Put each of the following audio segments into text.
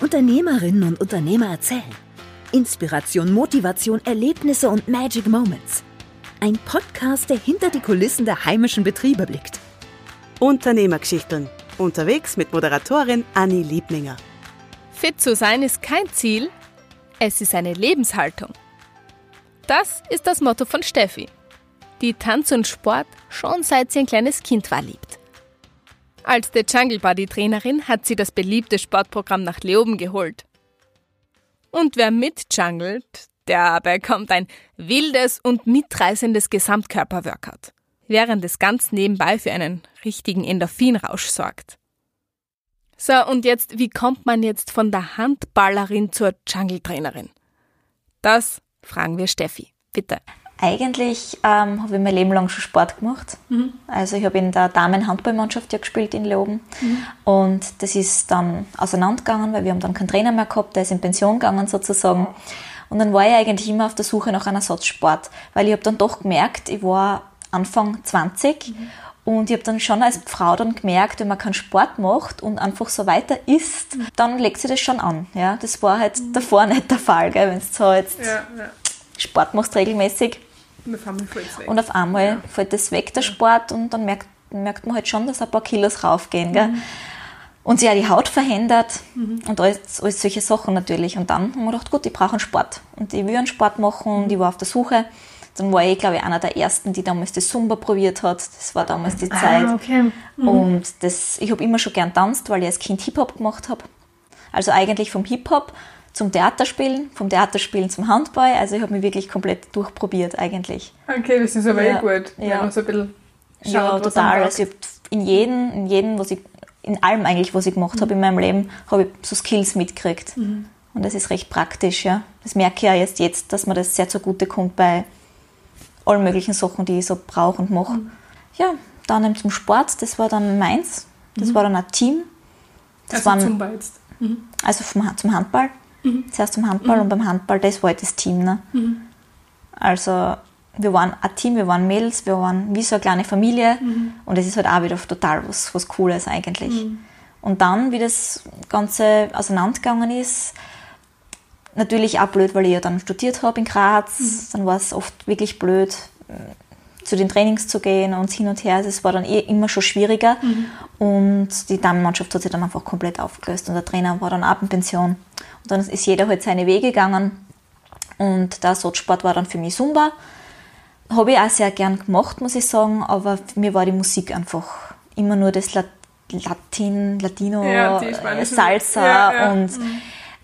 Unternehmerinnen und Unternehmer erzählen. Inspiration, Motivation, Erlebnisse und Magic Moments. Ein Podcast, der hinter die Kulissen der heimischen Betriebe blickt. Unternehmergeschichten. Unterwegs mit Moderatorin Anni Liebninger. Fit zu sein ist kein Ziel, es ist eine Lebenshaltung. Das ist das Motto von Steffi, die Tanz und Sport schon seit sie ein kleines Kind war liebt. Als The Jungle Buddy Trainerin hat sie das beliebte Sportprogramm nach Leoben geholt. Und wer mitjungelt, der bekommt ein wildes und mitreißendes Gesamtkörperworkout, während es ganz nebenbei für einen richtigen Endorphinrausch sorgt. So, und jetzt, wie kommt man jetzt von der Handballerin zur Jungle-Trainerin? Das fragen wir Steffi. Bitte. Eigentlich ähm, habe ich mein Leben lang schon Sport gemacht. Mhm. Also ich habe in der Damenhandballmannschaft ja gespielt in Leoben. Mhm. Und das ist dann auseinandergegangen, weil wir haben dann keinen Trainer mehr gehabt, der ist in Pension gegangen sozusagen. Und dann war ich eigentlich immer auf der Suche nach einem Ersatzsport, weil ich habe dann doch gemerkt, ich war Anfang 20 mhm. und ich habe dann schon als Frau dann gemerkt, wenn man keinen Sport macht und einfach so weiter isst, mhm. dann legt sich das schon an. Ja, das war halt mhm. davor nicht der Fall, wenn du so jetzt ja, ja. Sport machst regelmäßig und auf einmal fällt es weg. Und auf einmal ja. fällt es weg, der Sport, und dann merkt, merkt man halt schon, dass ein paar Kilos raufgehen. Gell? Mhm. Und sich auch die Haut verändert mhm. und alles, alles solche Sachen natürlich. Und dann haben wir gedacht, gut, ich brauche einen Sport. Und ich will einen Sport machen und ich war auf der Suche. Dann war ich, glaube ich, einer der ersten, die damals das Zumba probiert hat. Das war damals die ah, Zeit. Ah, okay. mhm. Und das, ich habe immer schon gern tanzt, weil ich als Kind Hip-Hop gemacht habe. Also eigentlich vom Hip-Hop zum Theaterspielen, vom Theaterspielen zum Handball. Also ich habe mich wirklich komplett durchprobiert eigentlich. Okay, das ist aber eh ja. eh gut, ja. man so ein bisschen schaut, Ja, total. Also ich in jedem, in jedem, was ich, in allem eigentlich, was ich gemacht mhm. habe in meinem Leben, habe ich so Skills mitgekriegt. Mhm. Und das ist recht praktisch, ja. Das merke ich ja jetzt, jetzt dass mir das sehr zugute kommt bei allen möglichen Sachen, die ich so brauche und mache. Mhm. Ja, dann zum Sport, das war dann meins. Das mhm. war dann ein Team. Das also waren, zum jetzt. Mhm. Also vom, zum Handball. Mhm. Zuerst zum Handball mhm. und beim Handball, das war halt das Team. Ne? Mhm. Also wir waren ein Team, wir waren Mädels, wir waren wie so eine kleine Familie mhm. und das ist halt auch wieder total was, was Cooles eigentlich. Mhm. Und dann, wie das Ganze auseinandergegangen ist, natürlich auch blöd, weil ich ja dann studiert habe in Graz, mhm. dann war es oft wirklich blöd, zu den Trainings zu gehen und hin und her. Also es war dann eh immer schon schwieriger. Mhm. Und die Damenmannschaft hat sich dann einfach komplett aufgelöst und der Trainer war dann ab in Pension. Und dann ist jeder halt seine Wege gegangen. Und der Ersatzsport war dann für mich Zumba. Habe ich auch sehr gern gemacht, muss ich sagen, aber mir war die Musik einfach immer nur das Latin, Latino, ja, Salsa ja, ja. und mhm.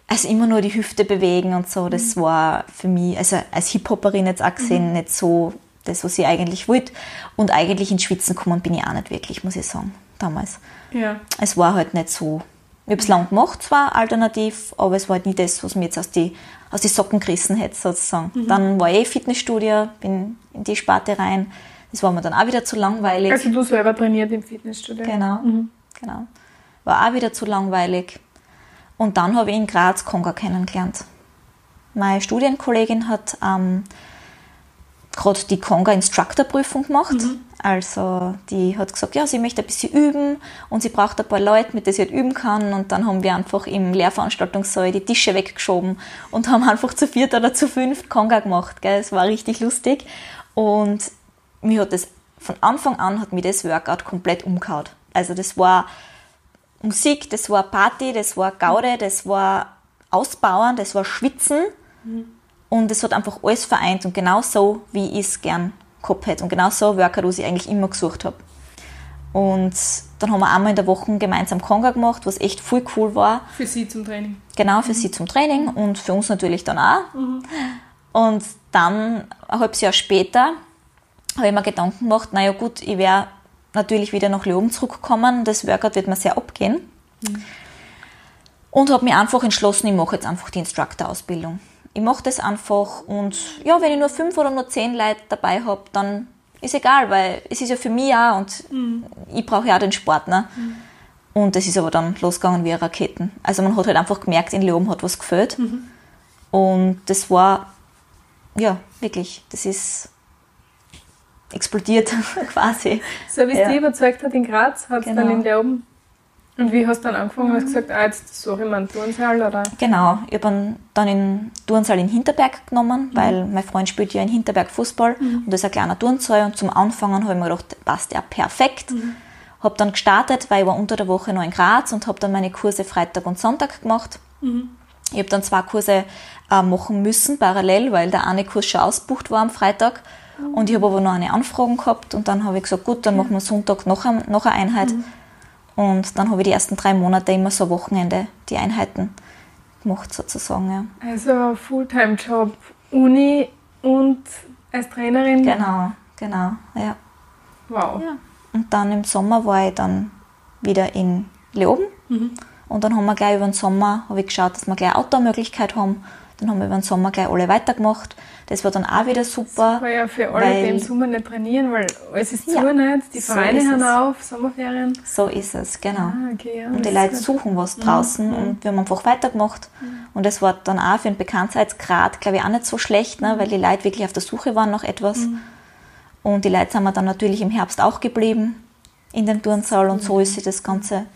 also immer nur die Hüfte bewegen und so. Das mhm. war für mich, also als Hip-Hopperin jetzt auch gesehen, mhm. nicht so das, was ich eigentlich wollte. Und eigentlich ins Schwitzen kommen bin ich auch nicht wirklich, muss ich sagen, damals. Ja. Es war halt nicht so. Ich habe es lang gemacht, zwar alternativ, aber es war halt nie das, was mir jetzt aus die, aus die Socken gerissen hätte, sozusagen. Mhm. Dann war ich eh Fitnessstudio, bin in die Sparte rein. Das war mir dann auch wieder zu langweilig. Also du selber trainiert im Fitnessstudio? Genau, mhm. genau. War auch wieder zu langweilig. Und dann habe ich in Graz Konga kennengelernt. Meine Studienkollegin hat ähm, gerade die Conga-Instructor-Prüfung gemacht. Mhm. Also die hat gesagt, ja, sie möchte ein bisschen üben und sie braucht ein paar Leute, mit denen sie halt üben kann. Und dann haben wir einfach im Lehrveranstaltungssaal die Tische weggeschoben und haben einfach zu viert oder zu fünft Conga gemacht. Gell? Es war richtig lustig. Und mir hat das von Anfang an hat mir das Workout komplett umgehauen. Also das war Musik, das war Party, das war Gaude, das war Ausbauen, das war Schwitzen. Mhm. Und es hat einfach alles vereint und genau so, wie ich es gern gehabt hätte. Und genau so Workout, was ich eigentlich immer gesucht habe. Und dann haben wir einmal in der Woche gemeinsam Conga gemacht, was echt voll cool war. Für sie zum Training. Genau, für mhm. sie zum Training und für uns natürlich dann auch. Mhm. Und dann, ein halbes Jahr später, habe ich mir Gedanken gemacht, naja gut, ich werde natürlich wieder nach Leoben zurückkommen, das Workout wird mir sehr abgehen. Mhm. Und habe mich einfach entschlossen, ich mache jetzt einfach die Instructor-Ausbildung ich mache das einfach und ja, wenn ich nur fünf oder nur zehn Leute dabei habe, dann ist egal, weil es ist ja für mich auch und mhm. ich brauche ja auch den Sport. Ne? Mhm. Und es ist aber dann losgegangen wie Raketen. Also man hat halt einfach gemerkt, in Leoben hat was gefällt. Mhm. Und das war, ja, wirklich, das ist explodiert quasi. So wie es ja. dich überzeugt hat in Graz, hat es genau. dann in Leoben Und wie hast du dann angefangen? Hast du gesagt, ah, jetzt suche ich mir einen Turnsaal? Oder? Genau, ich habe dann in Turnsaal in Hinterberg genommen, Mhm. weil mein Freund spielt ja in Hinterberg Fußball und das ist ein kleiner Turnsaal und zum Anfangen habe ich mir gedacht, passt ja perfekt. Mhm. Habe dann gestartet, weil ich war unter der Woche noch in Graz und habe dann meine Kurse Freitag und Sonntag gemacht. Mhm. Ich habe dann zwei Kurse äh, machen müssen, parallel, weil der eine Kurs schon ausgebucht war am Freitag. Mhm. Und ich habe aber noch eine Anfrage gehabt und dann habe ich gesagt, gut, dann machen wir Sonntag noch, ein, noch eine Einheit. Mhm. Und dann habe ich die ersten drei Monate immer so Wochenende die Einheiten gemacht, sozusagen. Ja. Also Fulltime-Job, Uni und als Trainerin? Genau, genau, ja. Wow. ja. Und dann im Sommer war ich dann wieder in Leoben. Und dann haben wir gleich über den Sommer, habe ich geschaut, dass wir gleich eine Outdoor-Möglichkeit haben. Dann haben wir über den Sommer gleich alle weitergemacht. Das war dann auch wieder super. War ja für alle, die im Sommer nicht trainieren, weil alles ist Ja, zu nicht. Die so Vereine ist haben es. auf, Sommerferien. So ist es, genau. Ah, okay, ja. Und die das Leute suchen was draußen und wir haben einfach weitergemacht. Und das war dann auch für den Bekanntheitsgrad, glaube ich, auch nicht so schlecht, ne, weil die Leute wirklich auf der Suche waren nach etwas. Und die Leute sind wir dann natürlich im Herbst auch geblieben in dem Turnsaal und so ist sich das Ganze,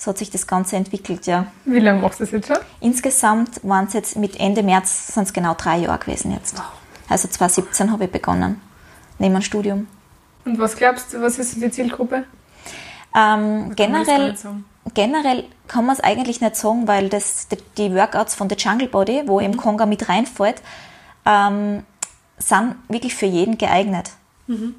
so hat sich das Ganze entwickelt, ja. Wie lange machst du das jetzt schon? Insgesamt waren es jetzt mit Ende März sind es genau drei Jahre gewesen jetzt. Also 2017 habe ich begonnen, neben dem Studium. Und was glaubst du, was ist die Zielgruppe? Ähm, generell, generell kann man es eigentlich nicht sagen, weil das, die, die Workouts von The Jungle Body, wo eben Konga mit reinfällt, ähm, sind wirklich für jeden geeignet.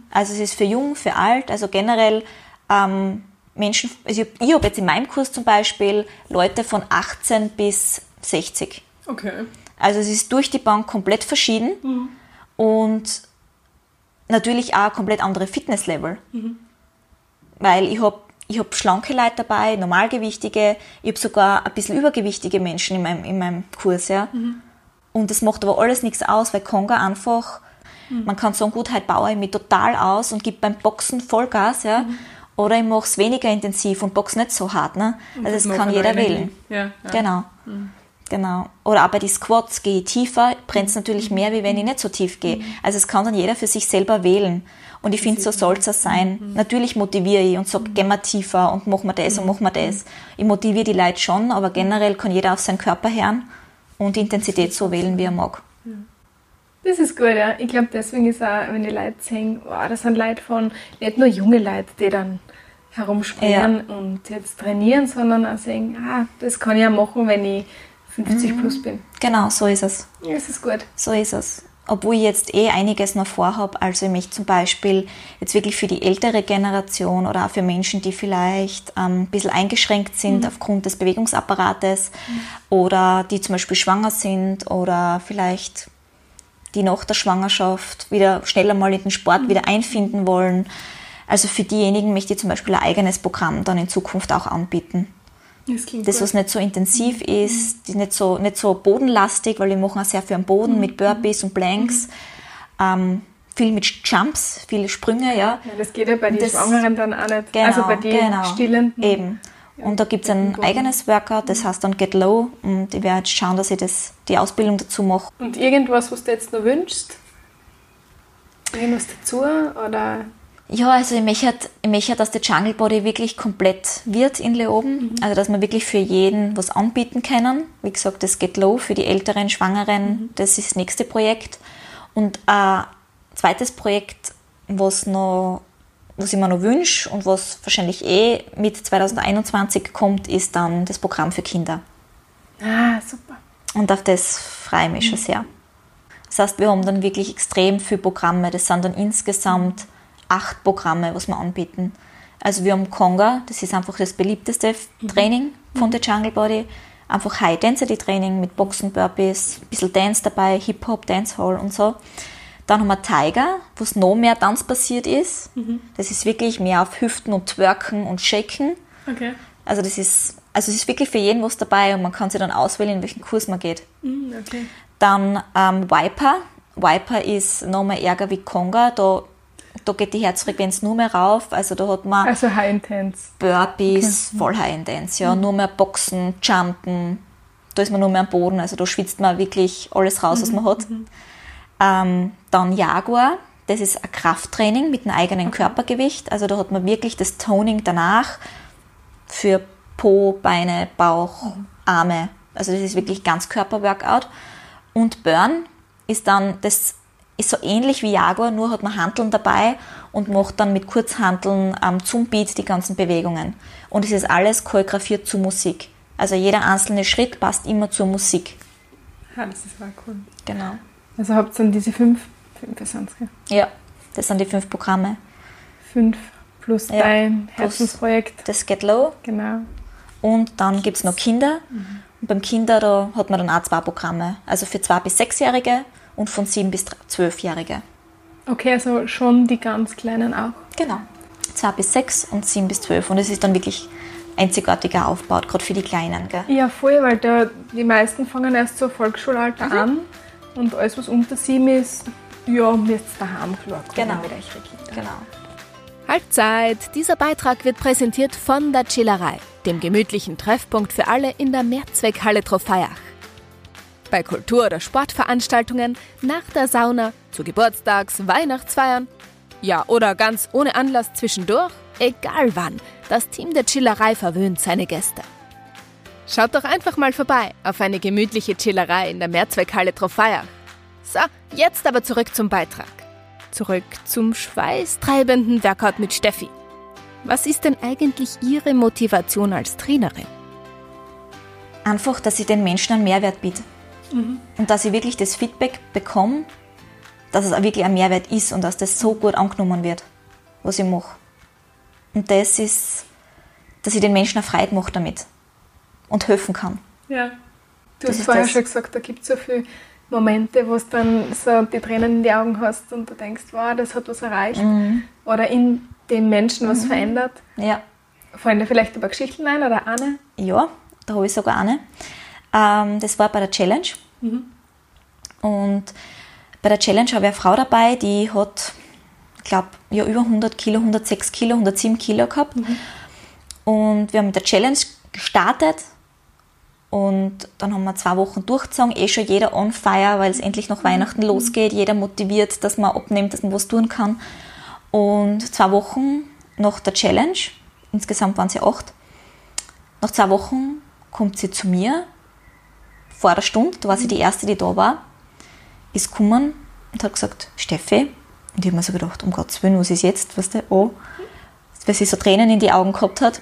Also es ist für jung, für alt, also generell ähm, Menschen, also ich, habe jetzt in meinem Kurs zum Beispiel Leute von 18 bis 60. Okay. Also es ist durch die Bank komplett verschieden und natürlich auch komplett andere Fitnesslevel. Weil ich habe ich hab schlanke Leute dabei, normalgewichtige, ich habe sogar ein bisschen übergewichtige Menschen in meinem, in meinem Kurs. Ja. Und das macht aber alles nichts aus, weil Konga einfach, man kann sagen, gut, heute baue ich mich total aus und gebe beim Boxen Vollgas. Ja. Oder ich mache es weniger intensiv und boxe nicht so hart. Ne? Also das kann aber jeder wählen. Ja, ja. Genau. Genau. Oder auch bei den Squats gehe ich tiefer, brennt es natürlich mehr, wie wenn ich nicht so tief gehe. Also es kann dann jeder für sich selber wählen. Und ich finde, so soll es auch sein. Natürlich motiviere ich und sage, gehen wir tiefer und machen wir das und machen wir das. Ich motiviere die Leute schon, aber generell kann jeder auf seinen Körper hören und die Intensität so wählen, wie er mag. Das ist gut, ja. Ich glaube, deswegen ist auch, wenn die Leute sehen, wow, das sind Leute von, nicht nur junge Leute, die dann herumspringen und jetzt trainieren, sondern auch sehen, ah, das kann ich ja machen, wenn ich 50 plus bin. Genau, so ist es. Ja, das ist gut. So ist es. Obwohl ich jetzt eh einiges noch vorhabe. Also ich möchte zum Beispiel jetzt wirklich für die ältere Generation oder auch für Menschen, die vielleicht ähm, ein bisschen eingeschränkt sind aufgrund des Bewegungsapparates oder die zum Beispiel schwanger sind oder vielleicht die nach der Schwangerschaft wieder schneller mal in den Sport wieder einfinden wollen. Also für diejenigen möchte ich zum Beispiel ein eigenes Programm dann in Zukunft auch anbieten Das klingt das, was nicht so intensiv ist, die nicht so, nicht so bodenlastig, weil wir machen auch sehr viel am Boden mit Burpees und Planks, ähm, viel mit Jumps, viele Sprünge, ja. ja, das geht ja bei den Schwangeren dann auch nicht. Genau, also bei den genau. Stillenden. Eben. Und da gibt es ein eigenes Workout, das heißt dann Get Low und ich werde jetzt schauen, dass ich das, die Ausbildung dazu mache. Und irgendwas, was du jetzt noch wünschst? Irgendwas dazu? Oder Ja, also ich möchte, ich möchte, dass der Jungle Body wirklich komplett wird in Leoben. Also dass wir wirklich für jeden was anbieten können. Wie gesagt, das geht low für die älteren Schwangeren. Das ist das nächste Projekt. Und ein zweites Projekt, was, noch, was ich mir noch wünsche und was wahrscheinlich eh mit 2021 kommt, ist dann das Programm für Kinder. Ah, super. Und auf das freue ich mich schon sehr. Das heißt, wir haben dann wirklich extrem viele Programme. Das sind dann insgesamt acht Programme, was wir anbieten. Also wir haben Conga, das ist einfach das beliebteste Training von der Jungle Body. Einfach High-Density-Training mit Boxen, Burpees, ein bisschen Dance dabei, Hip-Hop, Dancehall und so. Dann haben wir Tiger, wo es noch mehr tanzbasiert ist. Das ist wirklich mehr auf Hüften und Twerken und Shaken. Okay. Also das ist, also es ist wirklich für jeden was dabei und man kann sich dann auswählen, in welchen Kurs man geht. Mhm, okay. Dann ähm, Viper. Viper ist nochmal ärger wie Conga. Da, da geht die Herzfrequenz nur mehr rauf. Also da hat man Also High Intense. Burpees, voll High Intense, ja. Nur mehr Boxen, Jumpen. Da ist man nur mehr am Boden. Also da schwitzt man wirklich alles raus, was man hat. Ähm, dann Jaguar. Das ist ein Krafttraining mit einem eigenen Körpergewicht. Also da hat man wirklich das Toning danach. für Po, Beine, Bauch, Arme. Also das ist wirklich ganz Körperworkout. Und Burn ist dann, das ist so ähnlich wie Jaguar, nur hat man Hanteln dabei und macht dann mit Kurzhanteln ähm, zum Beat die ganzen Bewegungen. Und es ist alles choreografiert zu Musik. Also jeder einzelne Schritt passt immer zur Musik. Ja, das ist mal cool. Genau. Also habt ihr dann diese fünf, fünf sind's, gell? Ja, das sind die fünf Programme. Fünf plus Ja, dein Herzensprojekt. Das Get Low Genau. und dann gibt es noch Kinder. Und beim Kinder, da hat man dann auch zwei Programme. Also für zwei bis sechsjährige und von sieben bis zwölfjährige. Okay, also schon die ganz Kleinen auch. Genau. Zwei bis sechs und sieben bis zwölf. Und es ist dann wirklich einzigartiger aufgebaut, gerade für die Kleinen. Gell? Ja, voll, weil da, die meisten fangen erst so Volksschulalter Mhm. an und alles, was unter sieben ist, ja, ihr daheim klarkommen Genau. mit euch Kinder. Genau. Halbzeit! Dieser Beitrag wird präsentiert von der Chillerei, dem gemütlichen Treffpunkt für alle in der Mehrzweckhalle Trofeiach. Bei Kultur- oder Sportveranstaltungen, nach der Sauna, zu Geburtstags-, Weihnachtsfeiern, ja oder ganz ohne Anlass zwischendurch, egal wann, das Team der Chillerei verwöhnt seine Gäste. Schaut doch einfach mal vorbei auf eine gemütliche Chillerei in der Mehrzweckhalle Trofeiach. So, jetzt aber zurück zum Beitrag. Zurück zum schweißtreibenden Workout mit Steffi. Was ist denn eigentlich Ihre Motivation als Trainerin? Einfach, dass ich den Menschen einen Mehrwert biete. Und dass ich wirklich das Feedback bekomme, dass es auch wirklich ein Mehrwert ist und dass das so gut angenommen wird, was ich mache. Und das ist, dass ich den Menschen eine Freude mache damit und helfen kann. Ja. Du Das hast vorher das. schon gesagt, da gibt es so viele Momente, wo du dann so die Tränen in die Augen hast und du denkst, wow, das hat was erreicht. Mhm. Oder in dem Menschen was verändert. Ja, Fallen dir vielleicht aber Geschichten ein oder eine? ja da habe ich sogar eine. Ähm, das war bei der Challenge. Und bei der Challenge habe ich eine Frau dabei, die hat, ich glaube, ja, über 100 Kilo, 106 Kilo, 107 Kilo gehabt. Und wir haben mit der Challenge gestartet. Und dann haben wir zwei Wochen durchgezogen, eh schon jeder on fire, weil es endlich nach Weihnachten losgeht, jeder motiviert, dass man abnimmt, dass man was tun kann. Und zwei Wochen nach der Challenge, insgesamt waren sie acht, nach zwei Wochen kommt sie zu mir, vor der Stunde, da war sie die erste, die da war, ist gekommen und hat gesagt, Steffi, und ich habe mir so gedacht, um Gottes Willen, was ist jetzt, weißt du, oh, weil sie so Tränen in die Augen gehabt hat,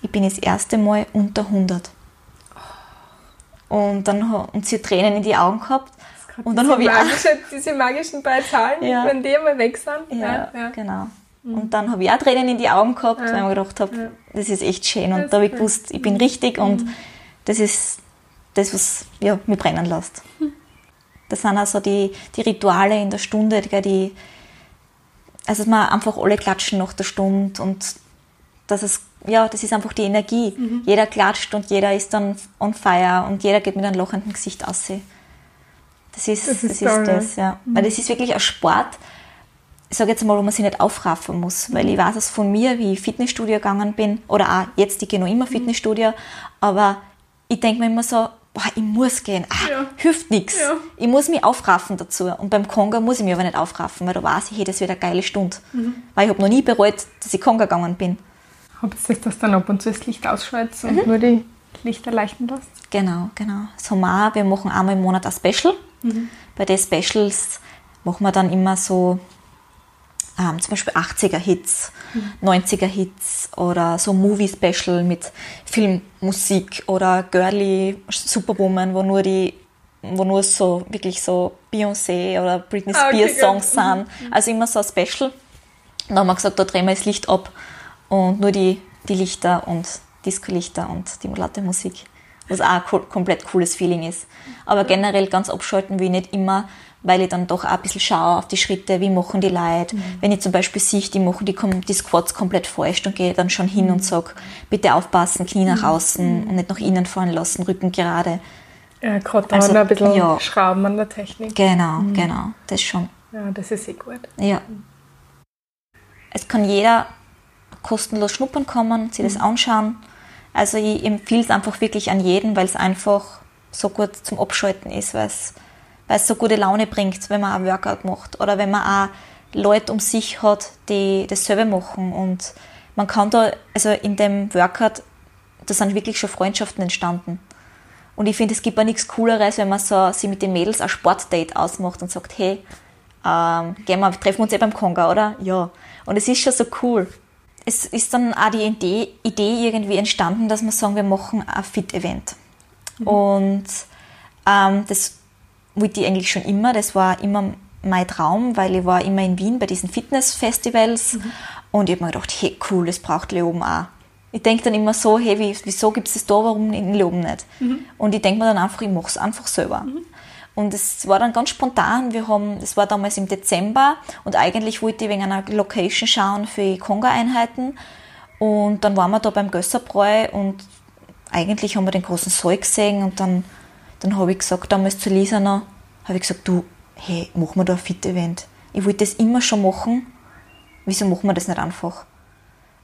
ich bin das erste Mal unter 100. Und dann und sie hat Tränen in die Augen gehabt. Und dann habe ich auch, magische, diese magischen beiden Zahlen, Ja. wenn die einmal weg sind. ja, genau. Und dann habe ich auch Tränen in die Augen gehabt, weil ich mir gedacht habe, das ist echt schön. Das Und ist da habe ich gewusst, ich bin richtig und das ist das, was ja, mich brennen lässt. Das sind also die, die Rituale in der Stunde, die, die also dass wir einfach alle klatschen nach der Stunde und das ist, ja, das ist einfach die Energie. Jeder klatscht und jeder ist dann on fire und jeder geht mit einem lachenden Gesicht aus. Das ist Das das, ist ist toll, ja. das, ja. Weil das ist wirklich ein Sport, ich sage jetzt mal, wo man sich nicht aufraffen muss, weil ich weiß es von mir, wie ich Fitnessstudio gegangen bin, oder auch jetzt, ich gehe noch immer Fitnessstudio, aber ich denke mir immer so, boah, ich muss gehen, ah, Ja. hilft nichts. Ja. Ich muss mich aufraffen dazu. Und beim Konga muss ich mich aber nicht aufraffen, weil da weiß ich, hey, das wird eine geile Stunde. Mhm. Weil ich habe noch nie bereut, dass ich Konga gegangen bin. Habt ihr das dann ab und zu das Licht ausschaltet Mhm. und nur die Lichter leuchten lässt? Genau, genau. Haben wir machen einmal im Monat ein Special. Bei den Specials machen wir dann immer so ähm, zum Beispiel 80er-Hits, 90er-Hits oder so Movie-Special mit Filmmusik oder Girly, Superwoman, wo nur die wo nur so wirklich so Beyoncé oder Britney Ah, okay, Spears Songs gut. sind. Also immer so ein Special. Und dann haben wir gesagt, da drehen wir das Licht ab und nur die, die Lichter und Disco-Lichter und die laute Musik. Was auch ein komplett cooles Feeling ist. Aber generell ganz abschalten will ich nicht immer, weil ich dann doch auch ein bisschen schaue auf die Schritte, wie machen die Leute. Wenn ich zum Beispiel sehe, die machen die, die Squats komplett falsch, dann gehe ich dann schon hin und sage, bitte aufpassen, Knie nach außen und nicht nach innen fallen lassen, Rücken gerade. Ja, gerade da Also, ein bisschen ja. Schrauben an der Technik. Genau, genau, das schon. Ja, das ist eh gut. Ja. Es kann jeder kostenlos schnuppern kommen, sich das anschauen. Also ich empfehle es einfach wirklich an jeden, weil es einfach so gut zum Abschalten ist, weil es, weil es so gute Laune bringt, wenn man ein Workout macht oder wenn man auch Leute um sich hat, die dasselbe machen und man kann da, also in dem Workout da sind wirklich schon Freundschaften entstanden. Und ich finde, es gibt auch nichts Cooleres, wenn man so sich mit den Mädels ein Sportdate ausmacht und sagt, hey, ähm, gehen wir, treffen wir uns eh beim Konga, oder? Ja. Und es ist schon so cool. Es ist dann auch die Idee, Idee irgendwie entstanden, dass wir sagen, wir machen ein Fit-Event. Mhm. Und ähm, das wollte ich eigentlich schon immer. Das war immer mein Traum, weil ich war immer in Wien bei diesen Fitnessfestivals mhm. und ich habe mir gedacht, hey cool, das braucht Leoben auch. Ich denke dann immer so, hey, wieso gibt es das da, warum in Leoben nicht? Mhm. Und ich denke mir dann einfach, ich mache es einfach selber. Mhm. Und es war dann ganz spontan. Wir haben, das war damals im Dezember und eigentlich wollte ich wegen einer Location schauen für Konga-Einheiten. Und dann waren wir da beim Gösserbräu und eigentlich haben wir den großen Saal gesehen und dann, dann habe ich gesagt, damals zu Lisa noch, habe ich gesagt, du, hey, machen wir da ein Fit-Event. Ich wollte das immer schon machen. Wieso machen wir das nicht einfach?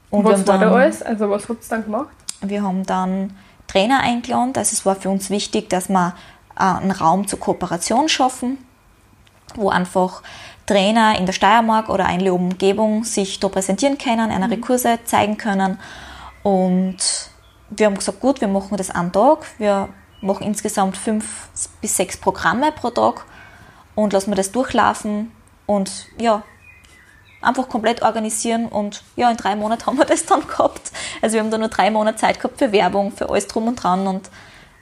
Und was war da alles? Also was habt ihr dann gemacht? Wir haben dann Trainer eingeladen. Also es war für uns wichtig, dass wir äh, einen Raum zur Kooperation schaffen, wo einfach Trainer in der Steiermark oder eine Umgebung sich da präsentieren können, eine mhm. Kurse zeigen können. Und wir haben gesagt, gut, wir machen das einen Tag. Wir machen insgesamt fünf bis sechs Programme pro Tag und lassen wir das durchlaufen und ja, einfach komplett organisieren und ja, in drei Monaten haben wir das dann gehabt. Also wir haben da nur drei Monate Zeit gehabt für Werbung, für alles drum und dran und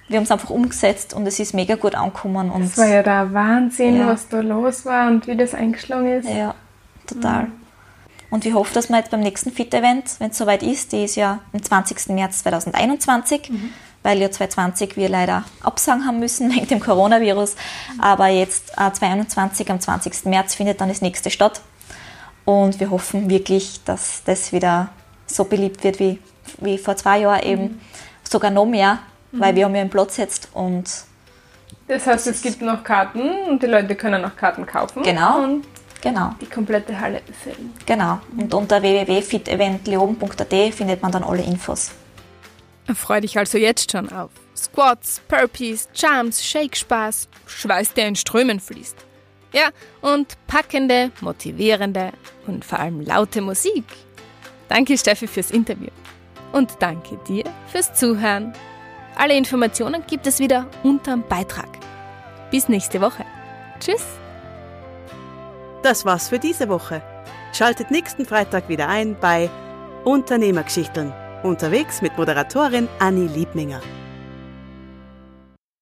wir haben es einfach umgesetzt und es ist mega gut angekommen. Und das war ja der Wahnsinn, ja. was da los war und wie das eingeschlagen ist. Ja, total. Mhm. Und ich hoffe, dass wir jetzt beim nächsten Fit-Event, wenn es soweit ist, die ist ja am 20. März 2021, mhm. Weil ja 2020 wir leider absagen haben müssen wegen dem Coronavirus. Aber jetzt äh, 2021 am 20. März findet dann das nächste statt. Und wir hoffen wirklich, dass das wieder so beliebt wird wie, wie vor zwei Jahren eben, mhm. sogar noch mehr, mhm. weil wir haben ja einen Platz jetzt und das heißt, es gibt noch Karten und die Leute können noch Karten kaufen. Genau. Und genau. die komplette Halle befüllen. Genau. Und unter www.fiteventleoben.at findet man dann alle Infos. Freu dich also jetzt schon auf Squats, Burpees, Jumps, Shake-Spaß, Schweiß, der in Strömen fließt. Ja, und packende, motivierende und vor allem laute Musik. Danke Steffi fürs Interview. Und danke dir fürs Zuhören. Alle Informationen gibt es wieder unterm Beitrag. Bis nächste Woche. Tschüss. Das war's für diese Woche. Schaltet nächsten Freitag wieder ein bei Unternehmergeschichten. Unterwegs mit Moderatorin Anni Liebminger.